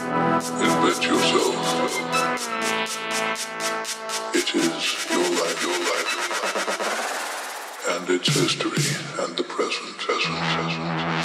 Invent yourself. It is your life, your life, and its history and the present.